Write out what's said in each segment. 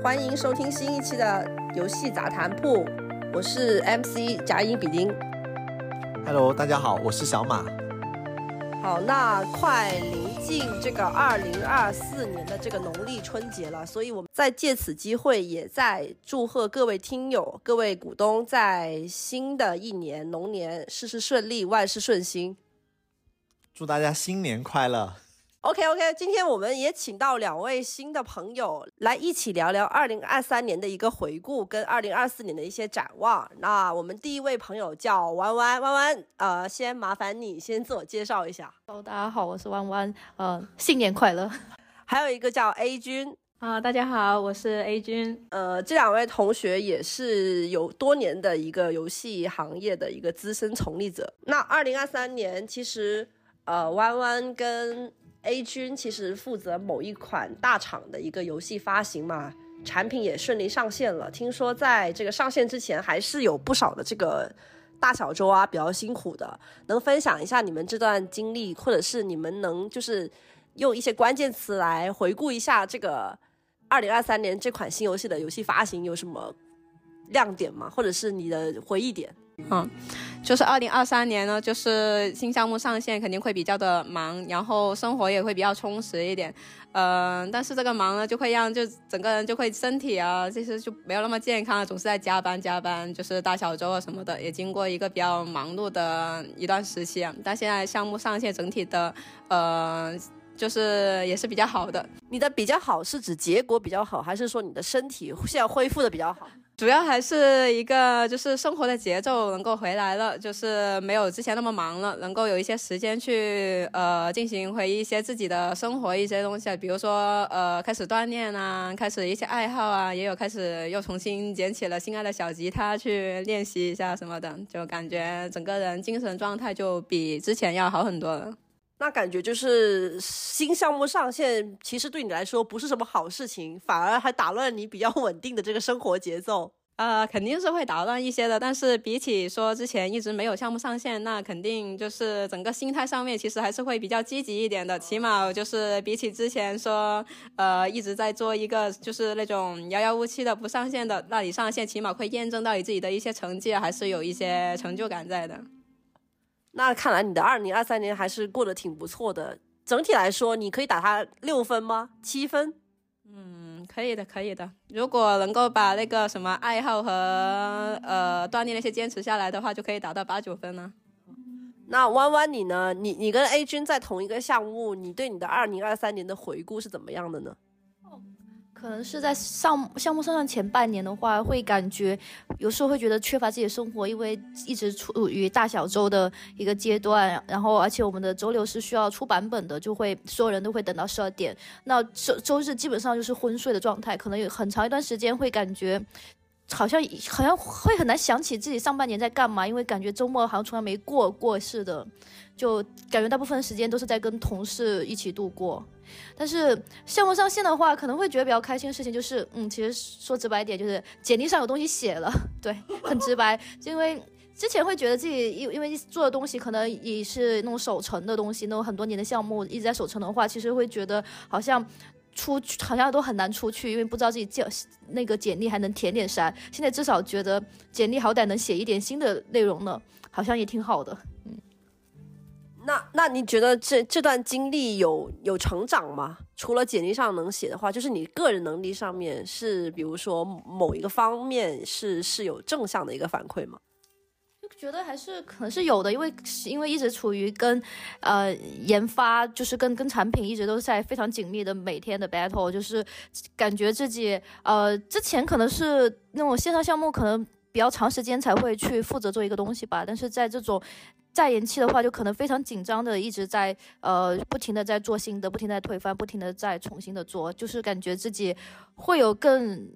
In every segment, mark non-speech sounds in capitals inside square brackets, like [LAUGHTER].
欢迎收听新一期的游戏杂谈铺，我是 MC 甲乙比丁。Hello，大家好，我是小马。好，那快临近这个二零二四年的这个农历春节了，所以我们在借此机会，也在祝贺各位听友、各位股东，在新的一年龙年事事顺利，万事顺心。祝大家新年快乐！OK OK，今天我们也请到两位新的朋友来一起聊聊二零二三年的一个回顾，跟二零二四年的一些展望。那我们第一位朋友叫弯弯，弯弯，呃，先麻烦你先自我介绍一下。Hello，大家好，我是弯弯，呃，新年快乐 [LAUGHS] 还有一个叫 A 君，啊！大家好，我是 A 君，呃，这两位同学也是有多年的一个游戏行业的一个资深从业者。那二零二三年，其实呃，弯弯跟 A 君其实负责某一款大厂的一个游戏发行嘛，产品也顺利上线了。听说在这个上线之前，还是有不少的这个大小周啊比较辛苦的，能分享一下你们这段经历，或者是你们能就是用一些关键词来回顾一下这个二零二三年这款新游戏的游戏发行有什么亮点吗？或者是你的回忆点？嗯，就是二零二三年呢，就是新项目上线肯定会比较的忙，然后生活也会比较充实一点，嗯、但是这个忙呢，就会让就整个人就会身体啊，这些就没有那么健康，总是在加班加班，就是大小周啊什么的，也经过一个比较忙碌的一段时期，但现在项目上线，整体的呃，就是也是比较好的，你的比较好是指结果比较好，还是说你的身体现在恢复的比较好？主要还是一个就是生活的节奏能够回来了，就是没有之前那么忙了，能够有一些时间去呃进行回忆一些自己的生活一些东西，比如说呃开始锻炼啊，开始一些爱好啊，也有开始又重新捡起了心爱的小吉他去练习一下什么的，就感觉整个人精神状态就比之前要好很多了。那感觉就是新项目上线，其实对你来说不是什么好事情，反而还打乱你比较稳定的这个生活节奏。呃，肯定是会打乱一些的，但是比起说之前一直没有项目上线，那肯定就是整个心态上面其实还是会比较积极一点的。起码就是比起之前说，呃，一直在做一个就是那种遥遥无期的不上线的，那你上线起码会验证到你自己的一些成绩，还是有一些成就感在的。那看来你的二零二三年还是过得挺不错的。整体来说，你可以打它六分吗？七分？嗯，可以的，可以的。如果能够把那个什么爱好和呃锻炼那些坚持下来的话，就可以达到八九分了。那弯弯你呢？你你跟 A 君在同一个项目，你对你的二零二三年的回顾是怎么样的呢？可能是在上项目上上前半年的话，会感觉有时候会觉得缺乏自己的生活，因为一直处于大小周的一个阶段，然后而且我们的周六是需要出版本的，就会所有人都会等到十二点，那周周日基本上就是昏睡的状态，可能有很长一段时间会感觉。好像好像会很难想起自己上半年在干嘛，因为感觉周末好像从来没过过似的，就感觉大部分时间都是在跟同事一起度过。但是项目上线的话，可能会觉得比较开心的事情就是，嗯，其实说直白一点，就是简历上有东西写了，[LAUGHS] 对，很直白，就因为。之前会觉得自己因因为做的东西可能也是那种守成的东西，那种很多年的项目一直在守成的话，其实会觉得好像出去好像都很难出去，因为不知道自己简那个简历还能填点啥。现在至少觉得简历好歹能写一点新的内容了，好像也挺好的。嗯那那你觉得这这段经历有有成长吗？除了简历上能写的话，就是你个人能力上面是，比如说某一个方面是是有正向的一个反馈吗？觉得还是可能是有的，因为因为一直处于跟呃研发，就是跟跟产品一直都在非常紧密的每天的 battle，就是感觉自己呃之前可能是那种线上项目，可能比较长时间才会去负责做一个东西吧，但是在这种再延期的话，就可能非常紧张的一直在呃不停的在做新的，不停的在推翻，不停的在重新的做，就是感觉自己会有更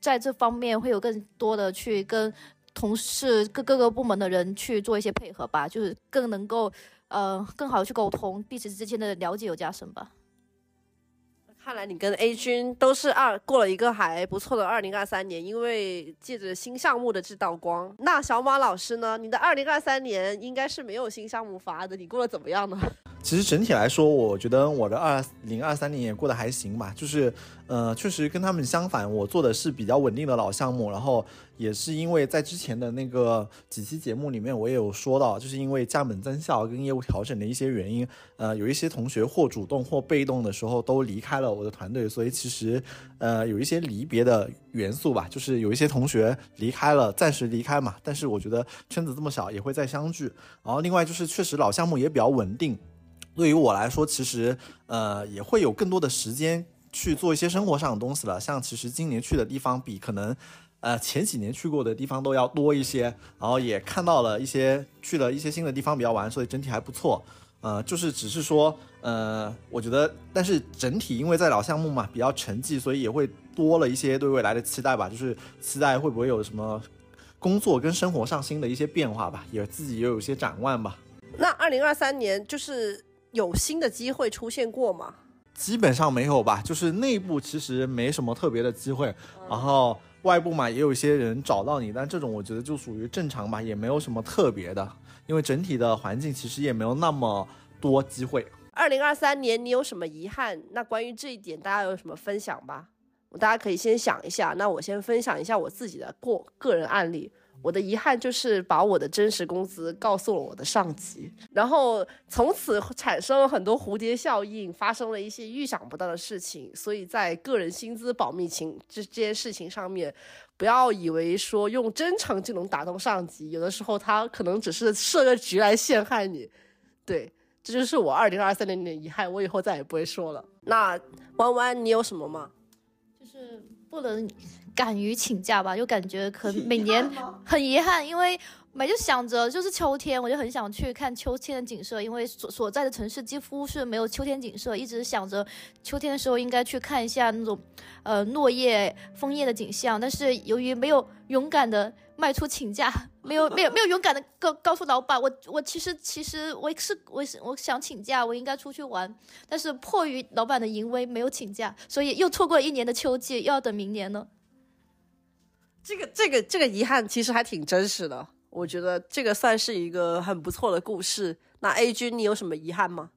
在这方面会有更多的去跟。同事各各个部门的人去做一些配合吧，就是更能够呃更好的去沟通，彼此之间的了解有加深吧。看来你跟 A 君都是二过了一个还不错的二零二三年，因为借着新项目的这道光。那小马老师呢？你的二零二三年应该是没有新项目发的，你过得怎么样呢？其实整体来说，我觉得我的二零二三年也过得还行吧，就是呃，确实跟他们相反，我做的是比较稳定的老项目，然后也是因为在之前的那个几期节目里面，我也有说到，就是因为价本增效跟业务调整的一些原因，呃，有一些同学或主动或被动的时候都离开了我的团队，所以其实呃有一些离别的元素吧，就是有一些同学离开了，暂时离开嘛，但是我觉得圈子这么小也会再相聚，然后另外就是确实老项目也比较稳定。对于我来说，其实呃也会有更多的时间去做一些生活上的东西了。像其实今年去的地方比可能呃前几年去过的地方都要多一些，然后也看到了一些去了一些新的地方比较玩，所以整体还不错。呃，就是只是说呃，我觉得，但是整体因为在老项目嘛比较沉寂，所以也会多了一些对未来的期待吧，就是期待会不会有什么工作跟生活上新的一些变化吧，也自己也有一些展望吧。那二零二三年就是。有新的机会出现过吗？基本上没有吧，就是内部其实没什么特别的机会，然后外部嘛也有一些人找到你，但这种我觉得就属于正常吧，也没有什么特别的，因为整体的环境其实也没有那么多机会。二零二三年你有什么遗憾？那关于这一点大家有什么分享吧？大家可以先想一下。那我先分享一下我自己的过个人案例。我的遗憾就是把我的真实工资告诉了我的上级，然后从此产生了很多蝴蝶效应，发生了一些预想不到的事情。所以在个人薪资保密情这这件事情上面，不要以为说用真诚就能打动上级，有的时候他可能只是设个局来陷害你。对，这就是我二零二三年的遗憾，我以后再也不会说了。那弯弯，你有什么吗？就是不能。敢于请假吧，就感觉可 [LAUGHS] 每年很遗憾，因为每就想着就是秋天，我就很想去看秋天的景色，因为所所在的城市几乎是没有秋天景色，一直想着秋天的时候应该去看一下那种呃落叶枫叶的景象，但是由于没有勇敢的迈出请假，没有没有没有勇敢的告告诉老板，我我其实其实我是我是我想请假，我应该出去玩，但是迫于老板的淫威没有请假，所以又错过了一年的秋季，又要等明年了。这个这个这个遗憾其实还挺真实的，我觉得这个算是一个很不错的故事。那 A 君，你有什么遗憾吗？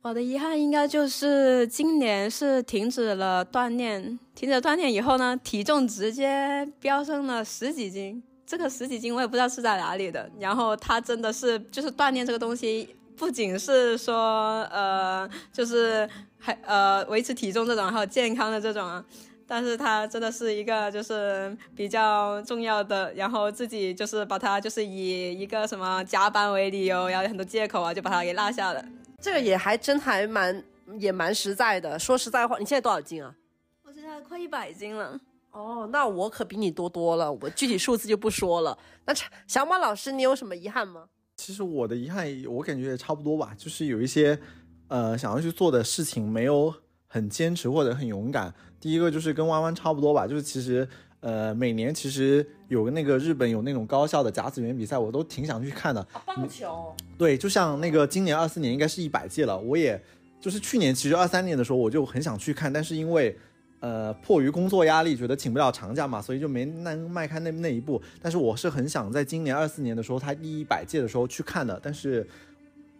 我的遗憾应该就是今年是停止了锻炼，停止锻炼以后呢，体重直接飙升了十几斤。这个十几斤我也不知道是在哪里的。然后它真的是就是锻炼这个东西，不仅是说呃，就是还呃维持体重这种，还有健康的这种啊。但是他真的是一个就是比较重要的，然后自己就是把他就是以一个什么加班为理由，然后很多借口啊，就把他给落下了。这个也还真还蛮也蛮实在的。说实在话，你现在多少斤啊？我现在快一百斤了。哦，那我可比你多多了。我具体数字就不说了。[LAUGHS] 那小马老师，你有什么遗憾吗？其实我的遗憾，我感觉也差不多吧，就是有一些呃想要去做的事情没有很坚持或者很勇敢。第一个就是跟弯弯差不多吧，就是其实，呃，每年其实有个那个日本有那种高校的甲子园比赛，我都挺想去看的。棒球。对，就像那个今年二四年应该是一百届了，我也就是去年其实二三年的时候我就很想去看，但是因为，呃，迫于工作压力，觉得请不了长假嘛，所以就没能迈开那那一步。但是我是很想在今年二四年的时候，他第一百届的时候去看的。但是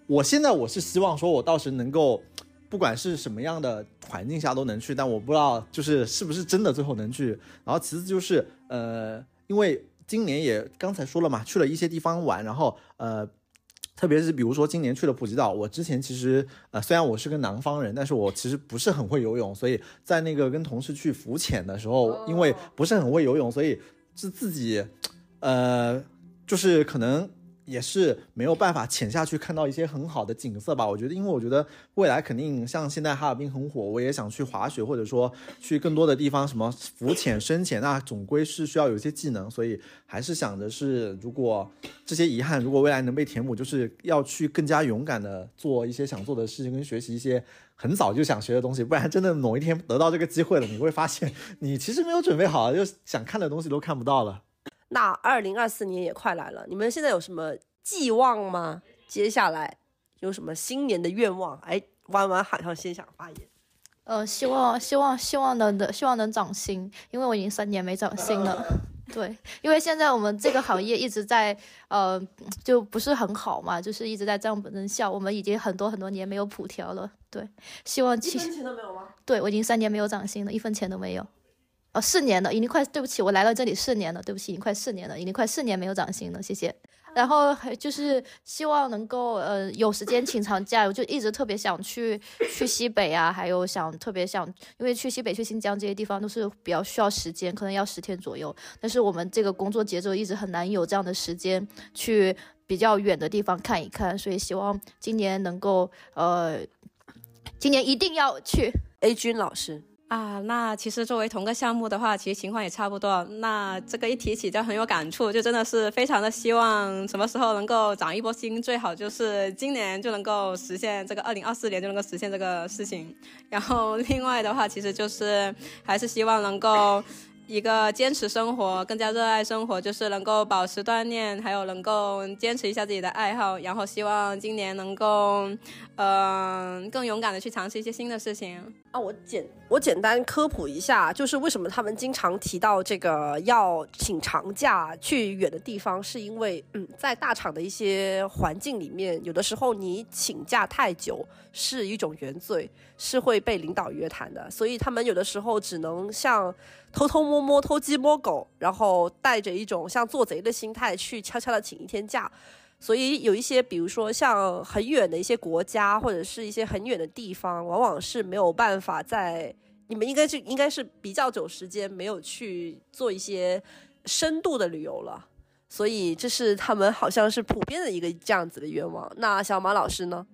我现在我是希望说我到时能够。不管是什么样的环境下都能去，但我不知道就是是不是真的最后能去。然后其次就是呃，因为今年也刚才说了嘛，去了一些地方玩，然后呃，特别是比如说今年去了普吉岛，我之前其实呃虽然我是个南方人，但是我其实不是很会游泳，所以在那个跟同事去浮潜的时候，因为不是很会游泳，所以是自己呃就是可能。也是没有办法潜下去看到一些很好的景色吧？我觉得，因为我觉得未来肯定像现在哈尔滨很火，我也想去滑雪，或者说去更多的地方，什么浮潜、深潜，那总归是需要有一些技能，所以还是想着是，如果这些遗憾如果未来能被填补，就是要去更加勇敢的做一些想做的事情，跟学习一些很早就想学的东西，不然真的某一天得到这个机会了，你会发现你其实没有准备好，就想看的东西都看不到了。那二零二四年也快来了，你们现在有什么寄望吗？接下来有什么新年的愿望？哎，弯弯好像先想发言。呃，希望希望希望能的，希望能涨薪，因为我已经三年没涨薪了。[LAUGHS] 对，因为现在我们这个行业一直在呃，就不是很好嘛，就是一直在降本增效。我们已经很多很多年没有普调了，对，希望一分钱都没有吗？对我已经三年没有涨薪了，一分钱都没有。四年了，已经快对不起，我来了这里四年了，对不起，已经快四年了，已经快四年没有涨薪了，谢谢。然后还就是希望能够呃有时间请长假，我就一直特别想去去西北啊，还有想特别想，因为去西北、去新疆这些地方都是比较需要时间，可能要十天左右。但是我们这个工作节奏一直很难有这样的时间去比较远的地方看一看，所以希望今年能够呃，今年一定要去。A 君老师，啊，那其实作为同个项目的话，其实情况也差不多。那这个一提起就很有感触，就真的是非常的希望什么时候能够涨一波薪，最好就是今年就能够实现这个二零二四年就能够实现这个事情。然后另外的话，其实就是还是希望能够。一个坚持生活，更加热爱生活，就是能够保持锻炼，还有能够坚持一下自己的爱好，然后希望今年能够，嗯、更勇敢的去尝试一些新的事情。啊，我简我简单科普一下，就是为什么他们经常提到这个要请长假去远的地方，是因为嗯，在大厂的一些环境里面，有的时候你请假太久是一种原罪，是会被领导约谈的，所以他们有的时候只能像偷偷摸摸、偷鸡摸狗，然后带着一种像做贼的心态去悄悄的请一天假。所以有一些，比如说像很远的一些国家，或者是一些很远的地方，往往是没有办法在你们应该是应该是比较久时间没有去做一些深度的旅游了。所以这是他们好像是普遍的一个这样子的愿望。那小马老师呢？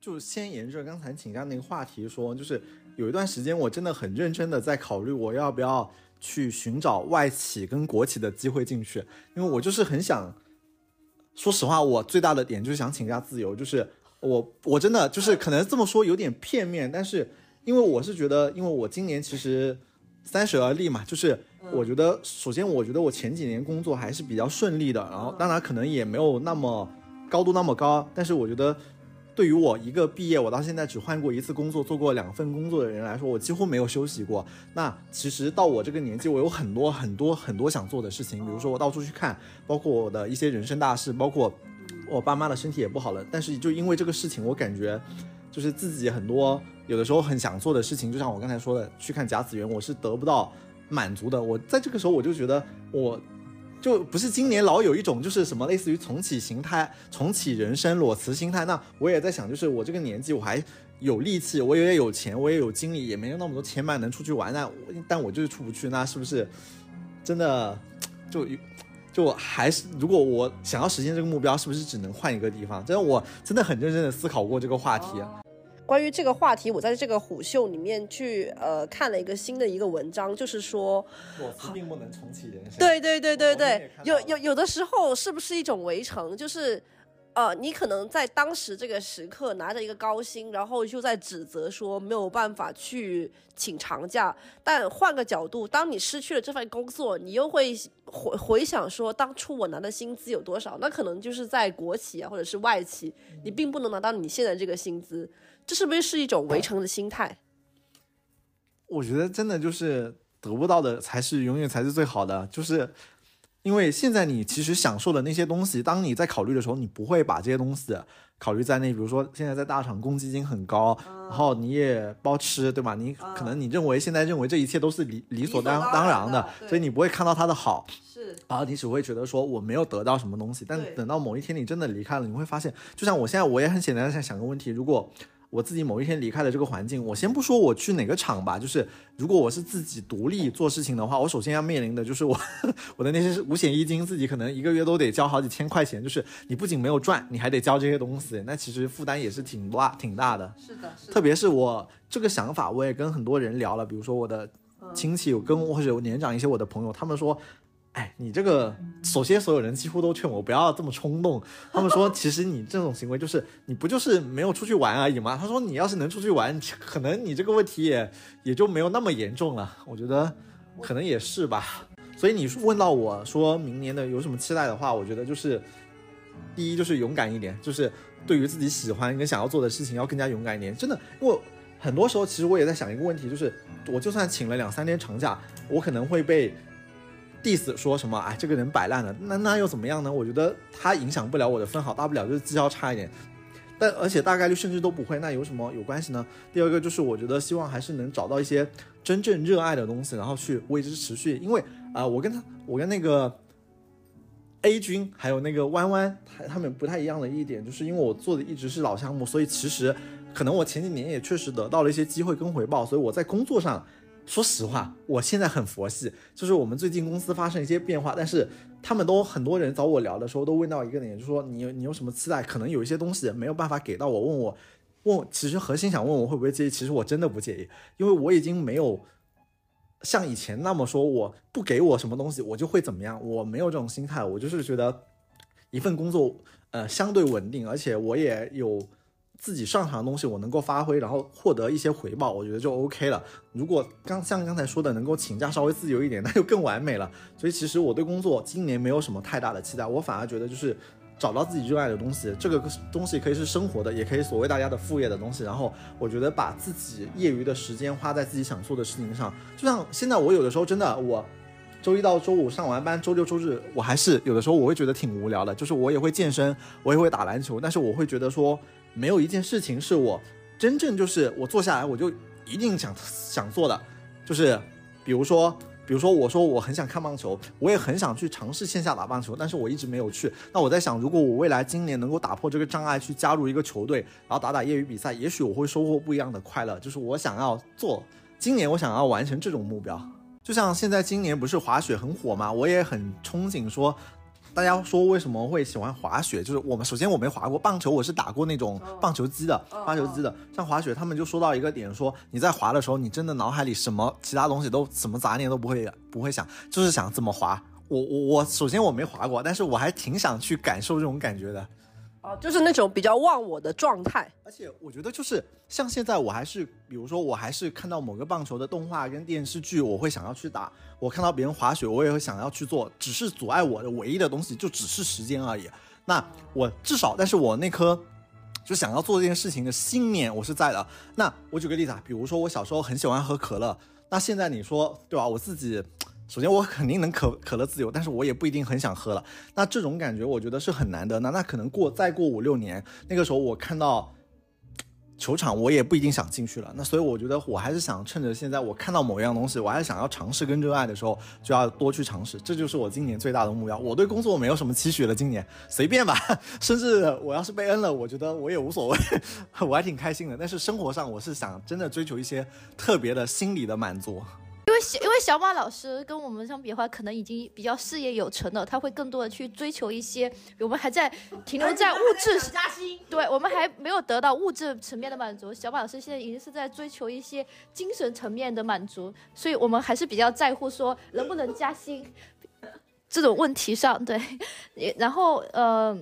就先沿着刚才请假那个话题说，就是有一段时间我真的很认真的在考虑我要不要去寻找外企跟国企的机会进去，因为我就是很想，说实话，我最大的点就是想请假自由，就是我我真的就是可能这么说有点片面，但是因为我是觉得，因为我今年其实三十而立嘛，就是我觉得首先我觉得我前几年工作还是比较顺利的，然后当然可能也没有那么高度那么高，但是我觉得。对于我一个毕业，我到现在只换过一次工作，做过两份工作的人来说，我几乎没有休息过。那其实到我这个年纪，我有很多很多很多想做的事情，比如说我到处去看，包括我的一些人生大事，包括我爸妈的身体也不好了。但是就因为这个事情，我感觉就是自己很多有的时候很想做的事情，就像我刚才说的，去看甲子园，我是得不到满足的。我在这个时候，我就觉得我。就不是今年老有一种就是什么类似于重启形态、重启人生裸辞心态。那我也在想，就是我这个年纪我还有力气，我也有钱，我也有精力，也没有那么多钱买能出去玩。那但我就是出不去，那是不是真的就就还是如果我想要实现这个目标，是不是只能换一个地方？真的，我真的很认真的思考过这个话题。关于这个话题，我在这个虎嗅里面去呃看了一个新的一个文章，就是说，裸辞并不能重启人生。对对对对对，有有有的时候是不是一种围城？就是呃，你可能在当时这个时刻拿着一个高薪，然后就在指责说没有办法去请长假。但换个角度，当你失去了这份工作，你又会回回想说，当初我拿的薪资有多少？那可能就是在国企啊，或者是外企，你并不能拿到你现在这个薪资。这是不是是一种围城的心态？我觉得真的就是得不到的才是永远才是最好的，就是因为现在你其实享受的那些东西，当你在考虑的时候，你不会把这些东西考虑在内。比如说现在在大厂公积金很高，然后你也包吃，对吧？你可能你认为现在认为这一切都是理理所当当当然的所以你不会看到它的好。是然后你只会觉得说我没有得到什么东西，但等到某一天你真的离开了，你会发现，就像我现在我也很简单的在想个问题，如果我自己某一天离开了这个环境，我先不说我去哪个厂吧，就是如果我是自己独立做事情的话，我首先要面临的就是我 [LAUGHS] 我的那些五险一金，自己可能一个月都得交好几千块钱，就是你不仅没有赚，你还得交这些东西，那其实负担也是挺大挺大的。是的，是特别是我这个想法，我也跟很多人聊了，比如说我的亲戚，有跟我或者有年长一些我的朋友，他们说，哎，你这个首先所有人几乎都劝我不要这么冲动，他们说其实你这种行为就是你不就是没有出去玩而已吗？他说你要是能出去玩，可能你这个问题也也就没有那么严重了。我觉得可能也是吧。所以你问到我说明年的有什么期待的话，我觉得就是第一就是勇敢一点，就是对于自己喜欢跟想要做的事情要更加勇敢一点。真的，因为很多时候其实我也在想一个问题，就是我就算请了两三天长假，我可能会被 diss 说什么，哎，这个人摆烂了，那那又怎么样呢？我觉得他影响不了我的分好，大不了就是绩效差一点，但而且大概率甚至都不会，那有什么有关系呢？第二个就是我觉得希望还是能找到一些真正热爱的东西，然后去为之持续，因为啊、我跟他，我跟那个 A 君还有那个弯弯，他他们不太一样的一点，就是因为我做的一直是老项目，所以其实可能我前几年也确实得到了一些机会跟回报，所以我在工作上，说实话，我现在很佛系，就是我们最近公司发生一些变化，但是他们都很多人找我聊的时候都问到一个点，就是说你你有什么期待？可能有一些东西没有办法给到我，问我问，其实核心想问我会不会介意，其实我真的不介意，因为我已经没有。像以前那么说，我不给我什么东西，我就会怎么样？我没有这种心态，我就是觉得一份工作，呃，相对稳定，而且我也有自己擅长的东西，我能够发挥，然后获得一些回报，我觉得就 OK 了。如果刚像刚才说的，能够请假稍微自由一点，[LAUGHS] 那就更完美了。所以其实我对工作今年没有什么太大的期待，我反而觉得就是找到自己热爱的东西，这个东西可以是生活的，也可以所谓大家的副业的东西。然后我觉得把自己业余的时间花在自己想做的事情上，就像现在我有的时候真的我。周一到周五上完班，周六周日我还是有的时候我会觉得挺无聊的，就是我也会健身，我也会打篮球，但是我会觉得说没有一件事情是我真正就是我坐下来我就一定想想做的，就是比如说，比如说我说我很想看棒球，我也很想去尝试线下打棒球，但是我一直没有去。那我在想，如果我未来今年能够打破这个障碍，去加入一个球队，然后打打业余比赛，也许我会收获不一样的快乐。就是我想要做，今年我想要完成这种目标。就像现在今年不是滑雪很火嘛，我也很憧憬说。大家说为什么会喜欢滑雪？就是我们首先我没滑过棒球，我是打过那种棒球机的、发球机的。像滑雪，他们就说到一个点，说你在滑的时候，你真的脑海里什么其他东西都什么杂念都不会不会想，就是想怎么滑。我我我首先我没滑过，但是我还挺想去感受这种感觉的。啊，就是那种比较忘我的状态。而且我觉得就是像现在，我还是比如说我还是看到某个棒球的动画跟电视剧，我会想要去打。我看到别人滑雪，我也会想要去做。只是阻碍我的唯一的东西，就只是时间而已。那我至少，但是我那颗就想要做这件事情的信念，我是在的。那我举个例子啊，比如说我小时候很喜欢喝可乐，那现在你说对吧？我自己。首先，我肯定能可可乐自由，但是我也不一定很想喝了。那这种感觉，我觉得是很难的。那那可能过再过五六年，那个时候我看到球场，我也不一定想进去了。那所以我觉得，我还是想趁着现在我看到某一样东西，我还是想要尝试跟热爱的时候，就要多去尝试。这就是我今年最大的目标。我对工作没有什么期许了，今年 [LAUGHS] 随便吧。甚至我要是被恩了，我觉得我也无所谓，[LAUGHS] 我还挺开心的。但是生活上，我是想真的追求一些特别的心理的满足。因为小因为小马老师跟我们相比的话，可能已经比较事业有成了，他会更多的去追求一些我们还在停留在物质对我们还没有得到物质层面的满足。小马老师现在已经是在追求一些精神层面的满足，所以我们还是比较在乎说能不能加薪 [LAUGHS] 这种问题上。对，也 [LAUGHS] 然后呃。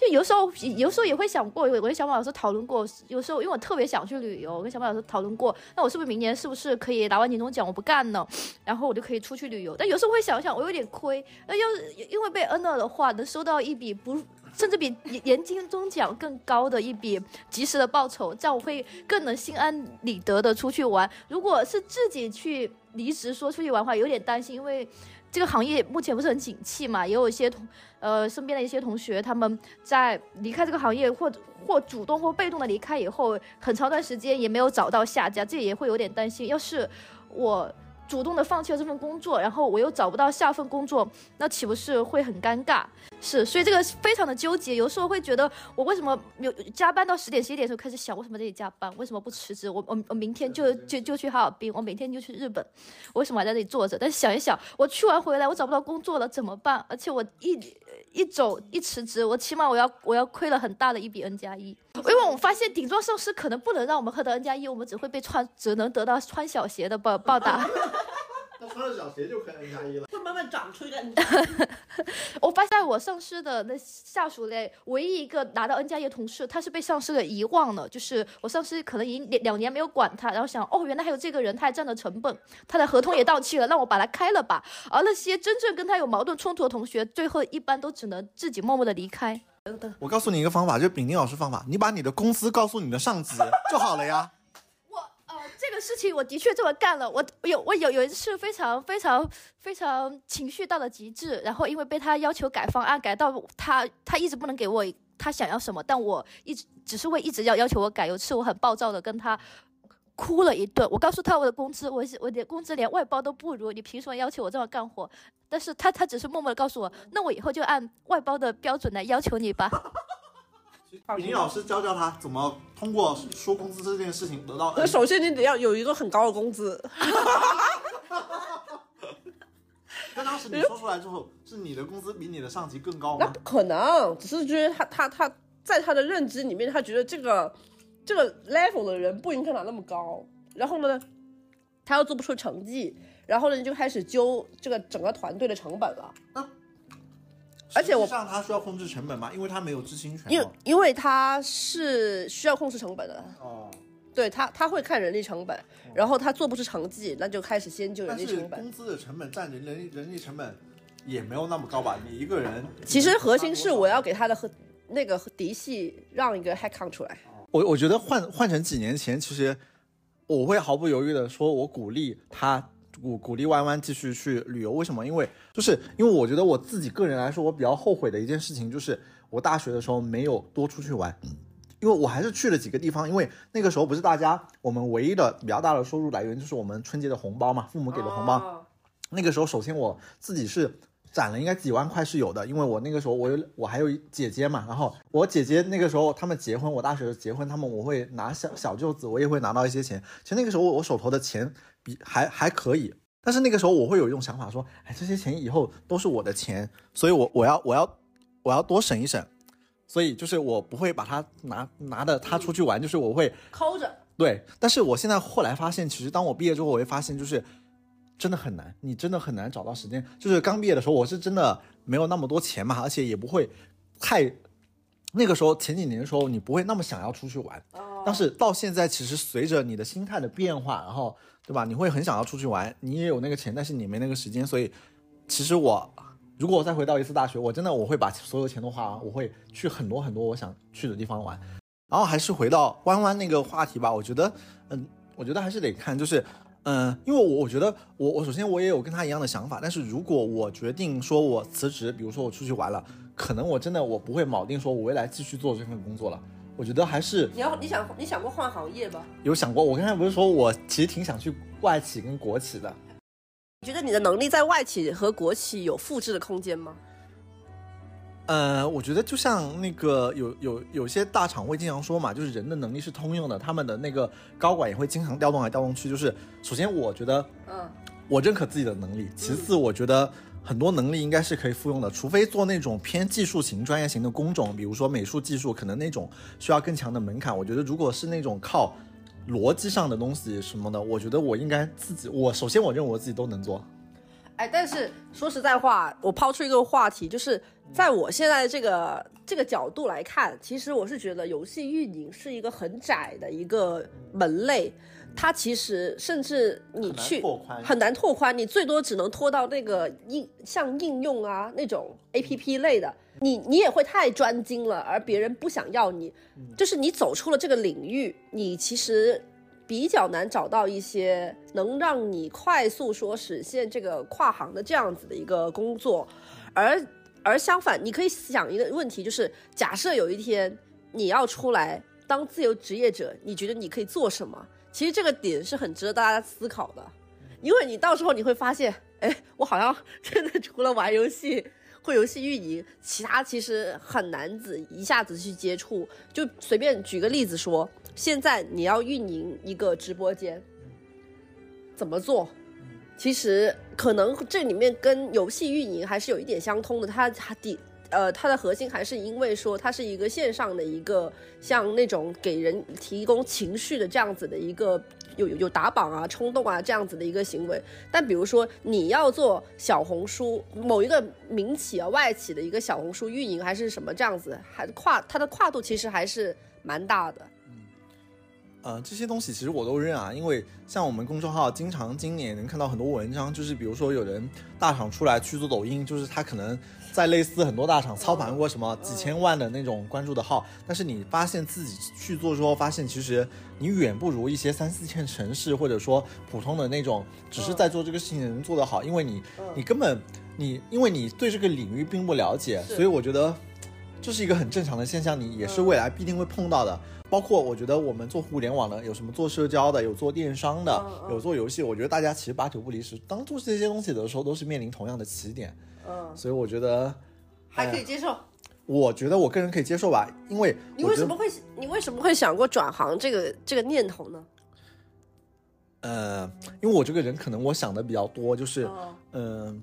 就有时候，有时候也会想过，我跟小马老师讨论过。有时候，因为我特别想去旅游，我跟小马老师讨论过，那我是不是明年是不是可以拿完年终奖我不干了，[LAUGHS] 然后我就可以出去旅游？但有时候会想想，我有点亏，那要是因为被恩了的话，能收到一笔不甚至比年金中奖更高的一笔及时的报酬，这样我会更能心安理得的出去玩。如果是自己去离职说出去玩的话，有点担心，因为这个行业目前不是很景气嘛，也有一些同呃身边的一些同学他们在离开这个行业或或主动或被动的离开以后，很长段时间也没有找到下家，这也会有点担心。要是我。主动的放弃了这份工作，然后我又找不到下份工作，那岂不是会很尴尬？是，所以这个非常的纠结。有时候会觉得，我为什么有加班到十点、十一点的时候开始想，为什么这里加班？为什么不辞职？我我我明天就就就去哈尔滨，我明天就去日本，我为什么还在这里坐着？但是想一想，我去完回来，我找不到工作了，怎么办？而且我一一走一辞职，我起码我要我要亏了很大的一笔 N 加一，因为我们发现顶撞寿司可能不能让我们喝到 N 加一，我们只会被穿，只能得到穿小鞋的报报答。那穿了小鞋就可以 N 加一了。会慢慢长出一个。[LAUGHS] 我发现我上司的那下属嘞，唯一一个拿到 N 加一的同事，他是被上司给遗忘了。就是我上司可能已经两两年没有管他，然后想，哦，原来还有这个人，他还占了成本，他的合同也到期了，让我把他开了吧。而那些真正跟他有矛盾冲突的同学，最后一般都只能自己默默的离开。我告诉你一个方法，就是丙丁老师方法，你把你的公司告诉你的上级就好了呀。这个事情我的确这么干了，我有我有有一次非常非常非常情绪到了极致，然后因为被他要求改方案，改到他他一直不能给我他想要什么，但我一直只是会一直要要求我改。有一次我很暴躁的跟他哭了一顿，我告诉他我的工资，我我的工资连外包都不如，你凭什么要求我这么干活？但是他他只是默默的告诉我，那我以后就按外包的标准来要求你吧。雨林老师教教他怎么通过说工资这件事情得到。那首先你得要有一个很高的工资。[LAUGHS] 那当时你说出来之后，是你的工资比你的上级更高吗？那不可能，只是觉得他他他在他的认知里面，他觉得这个这个 level 的人不应该拿那么高。然后呢，他又做不出成绩，然后呢就开始揪这个整个团队的成本了。而且我上他需要控制成本嘛，因为他没有知情权。因为因为他是需要控制成本的，哦，对他他会看人力成本，然后他做不出成绩，那就开始先就人力成本。工资的成本占人人力人力成本也没有那么高吧？你一个人，其实核心是我要给他的和那个嫡系让一个 head count 出来。我我觉得换换成几年前，其实我会毫不犹豫的说，我鼓励他鼓鼓励弯弯继续去旅游。为什么？因为就是因为我觉得我自己个人来说，我比较后悔的一件事情就是我大学的时候没有多出去玩。因为我还是去了几个地方，因为那个时候不是大家我们唯一的比较大的收入来源就是我们春节的红包嘛，父母给的红包。哦那个时候，首先我自己是攒了应该几万块是有的，因为我那个时候我有我还有一姐姐嘛，然后我姐姐那个时候他们结婚，我大学结婚，他们我会拿小小舅子，我也会拿到一些钱。其实那个时候我手头的钱比还还可以，但是那个时候我会有一种想法说，哎，这些钱以后都是我的钱，所以我我要我要我要多省一省，所以就是我不会把它拿拿的他出去玩，就是我会抠着。对，但是我现在后来发现，其实当我毕业之后，我会发现就是真的很难，你真的很难找到时间。就是刚毕业的时候，我是真的没有那么多钱嘛，而且也不会太那个时候前几年的时候，你不会那么想要出去玩。但是到现在，其实随着你的心态的变化，然后对吧，你会很想要出去玩，你也有那个钱，但是你没那个时间，所以其实我。如果我再回到一次大学，我真的我会把所有钱都花完，我会去很多很多我想去的地方玩。然后还是回到弯弯那个话题吧，我觉得，嗯，我觉得还是得看，就是，嗯，因为我我觉得我我首先我也有跟他一样的想法，但是如果我决定说我辞职，比如说我出去玩了，可能我真的我不会铆定说我未来继续做这份工作了。我觉得还是你要你想你想过换行业吧？有想过，我刚才不是说我其实挺想去外企跟国企的，你觉得你的能力在外企和国企有复制的空间吗？呃，我觉得就像那个有有有些大厂会经常说嘛，就是人的能力是通用的，他们的那个高管也会经常调动来调动去。就是首先，我觉得嗯，我认可自己的能力，其次，我觉得很多能力应该是可以复用的，除非做那种偏技术型、专业型的工种，比如说美术技术，可能那种需要更强的门槛。我觉得如果是那种靠逻辑上的东西什么的，我觉得我应该自己，我首先我认为我自己都能做。哎，但是说实在话，我抛出一个话题，就是在我现在这个这个角度来看，其实我是觉得游戏运营是一个很窄的一个门类，它其实甚至你很难去拓宽很难拓宽，你最多只能拖到那个应像应用啊那种 A P P 类的，你你也会太专精了，而别人不想要你，就是你走出了这个领域，你其实比较难找到一些能让你快速说实现这个跨行的这样子的一个工作，而而相反，你可以想一个问题，就是假设有一天你要出来当自由职业者，你觉得你可以做什么？其实这个点是很值得大家思考的，因为你到时候你会发现，哎，我好像真的除了玩游戏。会游戏运营，其他其实很难子一下子去接触。就随便举个例子说，现在你要运营一个直播间，怎么做？其实可能这里面跟游戏运营还是有一点相通的，它它底呃它的核心还是因为说它是一个线上的一个像那种给人提供情绪的这样子的一个有有有打榜啊、冲动啊这样子的一个行为。但比如说你要做小红书某一个民企啊、外企的一个小红书运营还是什么这样子，还跨它的跨度其实还是蛮大的。呃，这些东西其实我都认啊，因为像我们公众号经常今年能看到很多文章，就是比如说有人大厂出来去做抖音，就是他可能在类似很多大厂操盘过什么几千万的那种关注的号，但是你发现自己去做之后，发现其实你远不如一些三四线城市或者说普通的那种只是在做这个事情的人做得好，因为你你根本你因为你对这个领域并不了解，所以我觉得这是一个很正常的现象，你也是未来必定会碰到的。包括我觉得我们做互联网的，有什么做社交的，有做电商的，有做游戏，我觉得大家其实八九不离十。当做这些东西的时候，都是面临同样的起点。嗯，所以我觉得还可以接受。我觉得我个人可以接受吧，因为你为什么会你为什么会想过转行这个这个念头呢？呃，因为我这个人可能我想的比较多，就是嗯，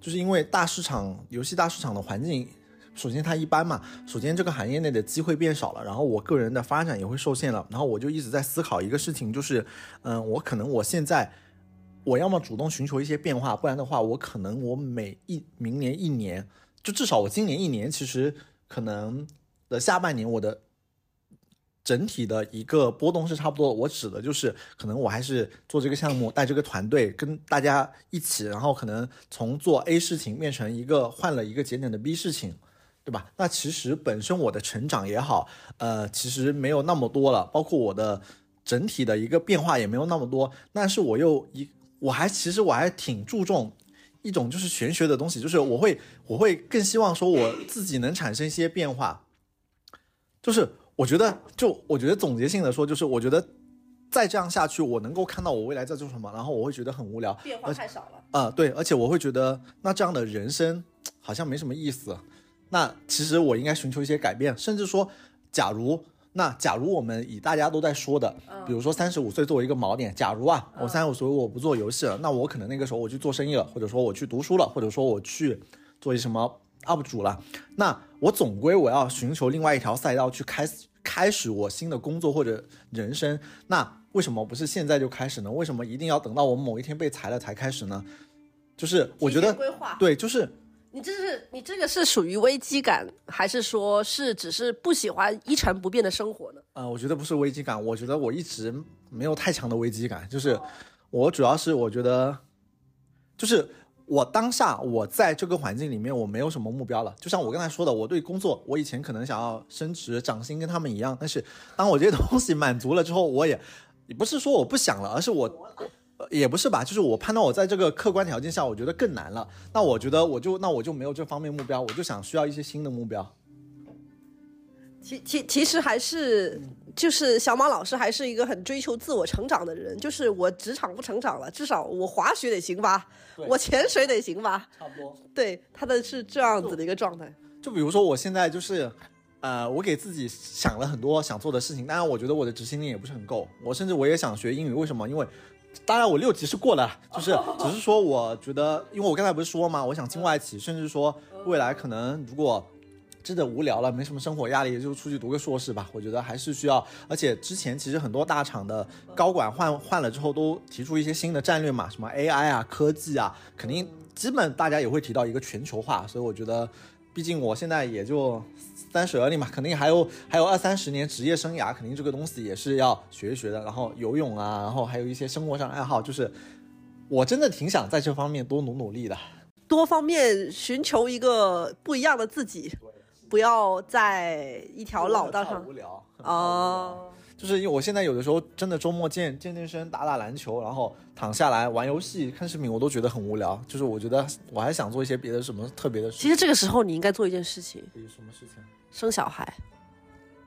就是因为大市场游戏大市场的环境，首先它一般嘛，首先这个行业内的机会变少了，然后我个人的发展也会受限了，然后我就一直在思考一个事情，就是嗯，我可能我现在我要么主动寻求一些变化，不然的话，我可能我每一明年一年，就至少我今年一年，其实可能的下半年我的。整体的一个波动是差不多，我指的就是可能我还是做这个项目，带这个团队跟大家一起，然后可能从做 A 事情变成一个换了一个节点的 B 事情，对吧？那其实本身我的成长也好，呃，其实没有那么多了，包括我的整体的一个变化也没有那么多。但是我又一，我还其实我还挺注重一种就是玄学的东西，就是我会我会更希望说我自己能产生一些变化，就是。我觉得，就我觉得总结性的说，就是我觉得再这样下去，我能够看到我未来在做什么，然后我会觉得很无聊，变化太少了。啊，对，而且我会觉得那这样的人生好像没什么意思。那其实我应该寻求一些改变，甚至说，假如那假如我们以大家都在说的，比如说三十五岁作为一个锚点，假如啊，我三十五岁我不做游戏了，那我可能那个时候我去做生意了，或者说我去读书了，或者说我去做一什么。UP 主了，那我总归我要寻求另外一条赛道去开始开始我新的工作或者人生。那为什么不是现在就开始呢？为什么一定要等到我某一天被裁了才开始呢？就是我觉得对，就是你这是你这个是属于危机感，还是说是只是不喜欢一成不变的生活呢？呃，我觉得不是危机感，我觉得我一直没有太强的危机感，就是我主要是我觉得就是。我当下我在这个环境里面，我没有什么目标了。就像我刚才说的，我对工作，我以前可能想要升职涨薪，跟他们一样。但是当我这些东西满足了之后，我也也不是说我不想了，而是我也不是吧，就是我判断我在这个客观条件下，我觉得更难了。那我觉得我就那我就没有这方面目标，我就想需要一些新的目标。其其其实还是就是小马老师还是一个很追求自我成长的人，就是我职场不成长了，至少我滑雪得行吧，我潜水得行吧，差不多。对他的是这样子的一个状态。就比如说我现在就是，呃，我给自己想了很多想做的事情，当然我觉得我的执行力也不是很够。我甚至我也想学英语，为什么？因为当然我六级是过了，[LAUGHS] 就是只是说我觉得，因为我刚才不是说嘛，我想进外企，甚至说未来可能如果。真的无聊了，没什么生活压力，就出去读个硕士吧。我觉得还是需要，而且之前其实很多大厂的高管换 [LAUGHS] 换了之后，都提出一些新的战略嘛，什么 AI 啊、科技啊，肯定基本大家也会提到一个全球化。所以我觉得，毕竟我现在也就三十而立嘛，肯定还有还有二三十年职业生涯，肯定这个东西也是要学一学的。然后游泳啊，然后还有一些生活上爱好，就是我真的挺想在这方面多努努力的，多方面寻求一个不一样的自己。不要在一条老道上无聊哦，就是因为我现在有的时候真的周末健健健身、打打篮球，然后躺下来玩游戏、看视频，我都觉得很无聊。就是我觉得我还想做一些别的什么特别的事。其实这个时候你应该做一件事情。什么事情？生小孩。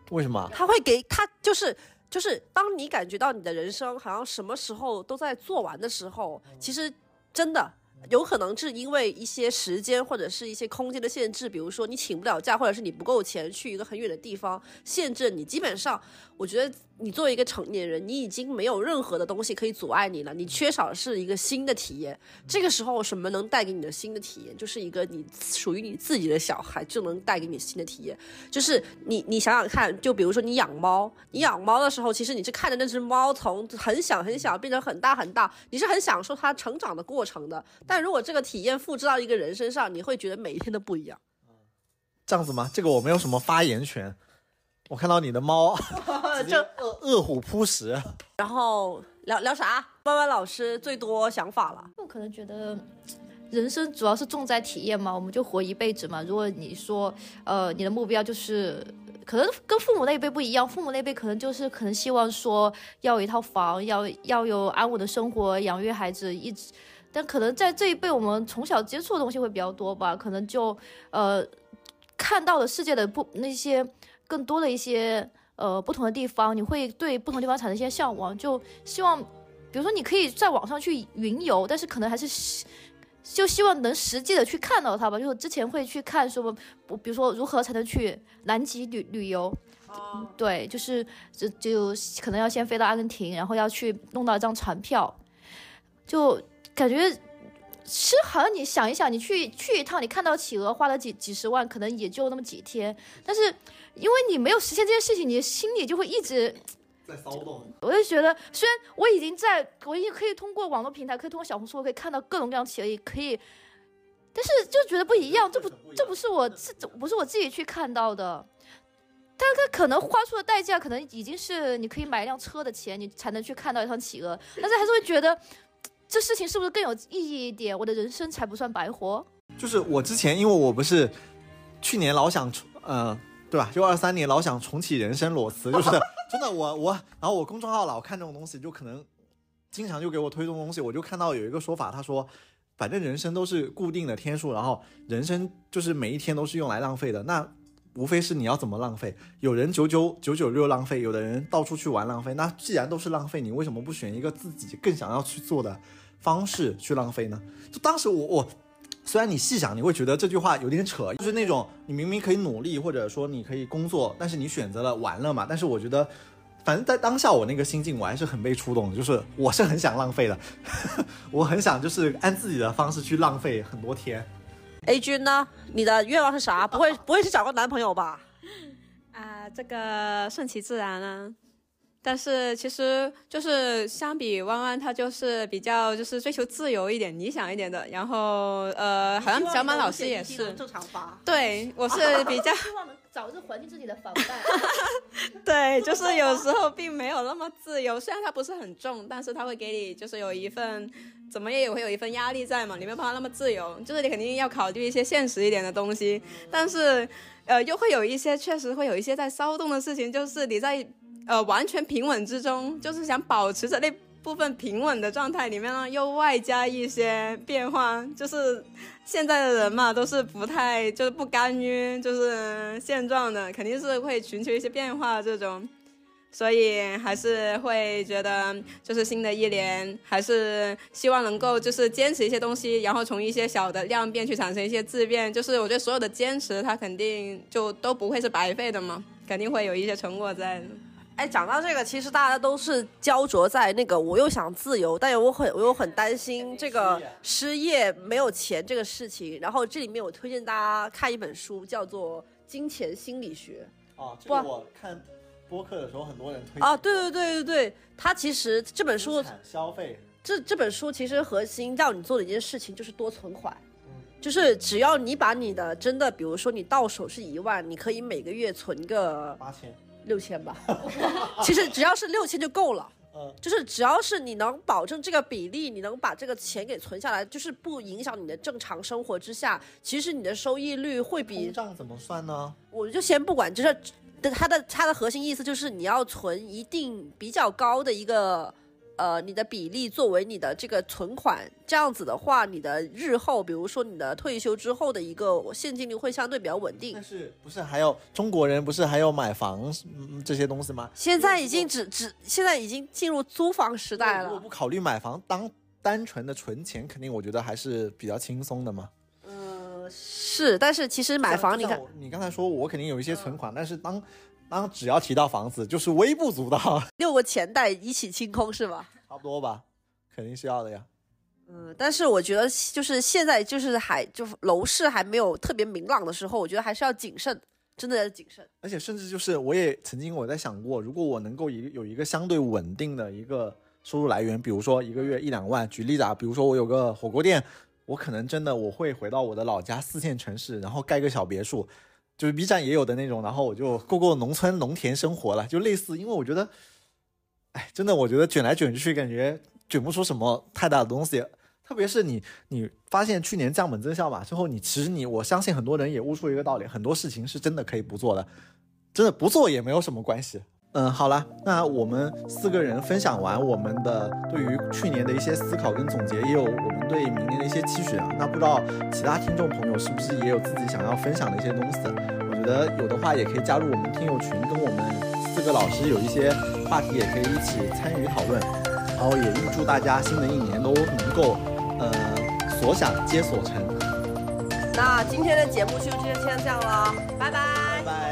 为什么？他会给他就是就是，当你感觉到你的人生好像什么时候都在做完的时候，其实真的。有可能是因为一些时间或者是一些空间的限制，比如说你请不了假，或者是你不够钱去一个很远的地方，限制你。基本上，我觉得。你作为一个成年人，你已经没有任何的东西可以阻碍你了。你缺少的是一个新的体验。这个时候，什么能带给你的新的体验？就是一个你属于你自己的小孩就能带给你新的体验。就是你，你想想看，就比如说你养猫，你养猫的时候，其实你是看着那只猫从很小很小变成很大很大，你是很享受它成长的过程的。但如果这个体验复制到一个人身上，你会觉得每一天都不一样。这样子吗？这个我没有什么发言权。我看到你的猫 [LAUGHS] 直接这饿饿虎扑食，然后聊聊啥？弯弯老师最多想法了。我可能觉得。人生主要是重在体验嘛，我们就活一辈子嘛。如果你说，呃，你的目标就是，可能跟父母那一辈不一样，父母那辈可能就是可能希望说要有一套房，要要有安稳的生活，养育孩子，一直。但可能在这一辈，我们从小接触的东西会比较多吧，可能就呃看到的世界的不那些更多的一些呃不同的地方，你会对不同地方产生一些向往，就希望，比如说你可以在网上去云游，但是可能还是就希望能实际的去看到它吧。就是之前会去看说，我比如说如何才能去南极旅旅游，对，就是就就可能要先飞到阿根廷，然后要去弄到一张船票，就感觉是好像你想一想，你去去一趟，你看到企鹅花了几几十万，可能也就那么几天，但是因为你没有实现这件事情，你的心里就会一直。在骚动。我就觉得，虽然我已经在，我已经可以通过网络平台，可以通过小红书，我可以看到各种各样企鹅，也可以，但是就觉得不一样，这不这不是我这这不是我自己去看到的，但它可能花出的代价，可能已经是你可以买一辆车的钱，你才能去看到一趟企鹅，但是还是会觉得这事情是不是更有意义一点？我的人生才不算白活。就是我之前，因为我不是去年老想出，呃，对吧？就二三年老想重启人生裸辞，就是 [LAUGHS] 真的我我，然后我公众号老看这种东西，就可能经常就给我推送东西，我就看到有一个说法，他说，反正人生都是固定的天数，然后人生就是每一天都是用来浪费的，那无非是你要怎么浪费。有人九九九九六浪费，有的人到处去玩浪费。那既然都是浪费，你为什么不选一个自己更想要去做的方式去浪费呢？就当时我我。虽然你细想，你会觉得这句话有点扯，就是那种你明明可以努力，或者说你可以工作，但是你选择了玩了嘛。但是我觉得，反正在当下我那个心境，我还是很被触动的，就是我是很想浪费的，[LAUGHS] 我很想就是按自己的方式去浪费很多天。A 君呢？你的愿望是啥？不会 [LAUGHS] 不会是找个男朋友吧？啊、这个顺其自然啊。但是其实就是相比弯弯，他就是比较就是追求自由一点、理想一点的。然后呃，好像小马老师也是，正常发。对我是比较希望能早日还清自己的房贷。[LAUGHS] 对，就是有时候并没有那么自由。虽然它不是很重，但是它会给你就是有一份，怎么也会有一份压力在嘛。你没有办法那么自由，就是你肯定要考虑一些现实一点的东西。但是，呃，又会有一些确实会有一些在骚动的事情，就是你在呃完全平稳之中，就是想保持着那。部分平稳的状态里面呢，又外加一些变化，就是现在的人嘛，都是不太就是不甘于就是现状的，肯定是会寻求一些变化这种，所以还是会觉得就是新的一年，还是希望能够就是坚持一些东西，然后从一些小的量变去产生一些质变，就是我觉得所有的坚持，它肯定就都不会是白费的嘛，肯定会有一些成果在的。哎，讲到这个，其实大家都是焦灼在那个，我又想自由，但又我很我又很担心这个失业没有钱这个事情。然后这里面我推荐大家看一本书，叫做《金钱心理学》。啊，这个我看播客的时候很多人推啊，对对对对对，它其实这本书消费，这这本书其实核心要你做的一件事情就是多存款。就是只要你把你的真的，比如说你到手是一万，你可以每个月存个八千。六千吧，[LAUGHS] 其实只要是六千就够了。嗯，就是只要是你能保证这个比例，你能把这个钱给存下来，就是不影响你的正常生活之下，其实你的收益率会比通胀怎么算呢？我就先不管，就是它的它的核心意思就是你要存一定比较高的一个。呃，你的比例作为你的这个存款，这样子的话，你的日后，比如说你的退休之后的一个现金流会相对比较稳定。但是不是还有中国人不是还有买房、嗯、这些东西吗？现在已经只只现在已经进入租房时代了。如果不考虑买房，当单纯的存钱，肯定我觉得还是比较轻松的嘛。嗯、呃，是，但是其实买房，你看，你刚才说我肯定有一些存款，嗯、但是当。当只要提到房子，就是微不足道。[LAUGHS] 六个钱袋一起清空是吧？差不多吧，肯定是要的呀。嗯，但是我觉得就是现在就是还就楼市还没有特别明朗的时候，我觉得还是要谨慎，真的要谨慎。而且甚至就是我也曾经我在想过，如果我能够一有一个相对稳定的一个收入来源，比如说一个月一两万，举例子啊，比如说我有个火锅店，我可能真的我会回到我的老家四线城市，然后盖个小别墅。就是 B 站也有的那种，然后我就过过农村农田生活了，就类似，因为我觉得，哎，真的，我觉得卷来卷去，感觉卷不出什么太大的东西。特别是你，你发现去年降本增效嘛，之后你其实你，我相信很多人也悟出一个道理，很多事情是真的可以不做的，真的不做也没有什么关系。嗯，好了，那我们四个人分享完我们的对于去年的一些思考跟总结，也有我们对明年的一些期许啊。那不知道其他听众朋友是不是也有自己想要分享的一些东西？我觉得有的话也可以加入我们听友群，跟我们四个老师有一些话题，也可以一起参与讨论。然后也预祝大家新的一年都能够。呃，所想皆所成。那今天的节目就先这样了，拜拜，拜拜，拜拜。